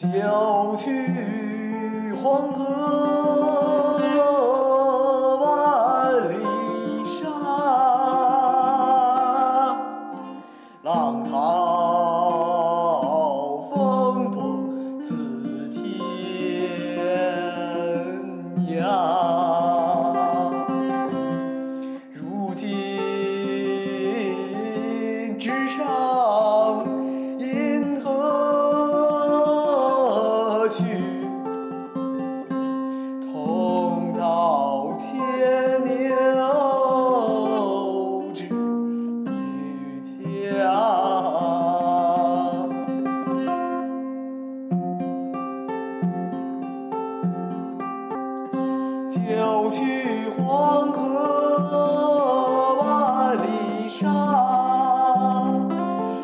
九曲黄河万里沙，浪淘风簸自天涯。如今，之上。九曲黄河万里沙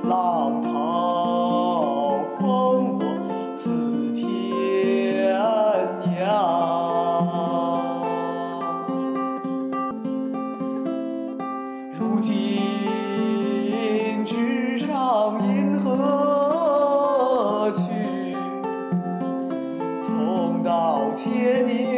浪淘风簸自天涯如今直上银河去同到千年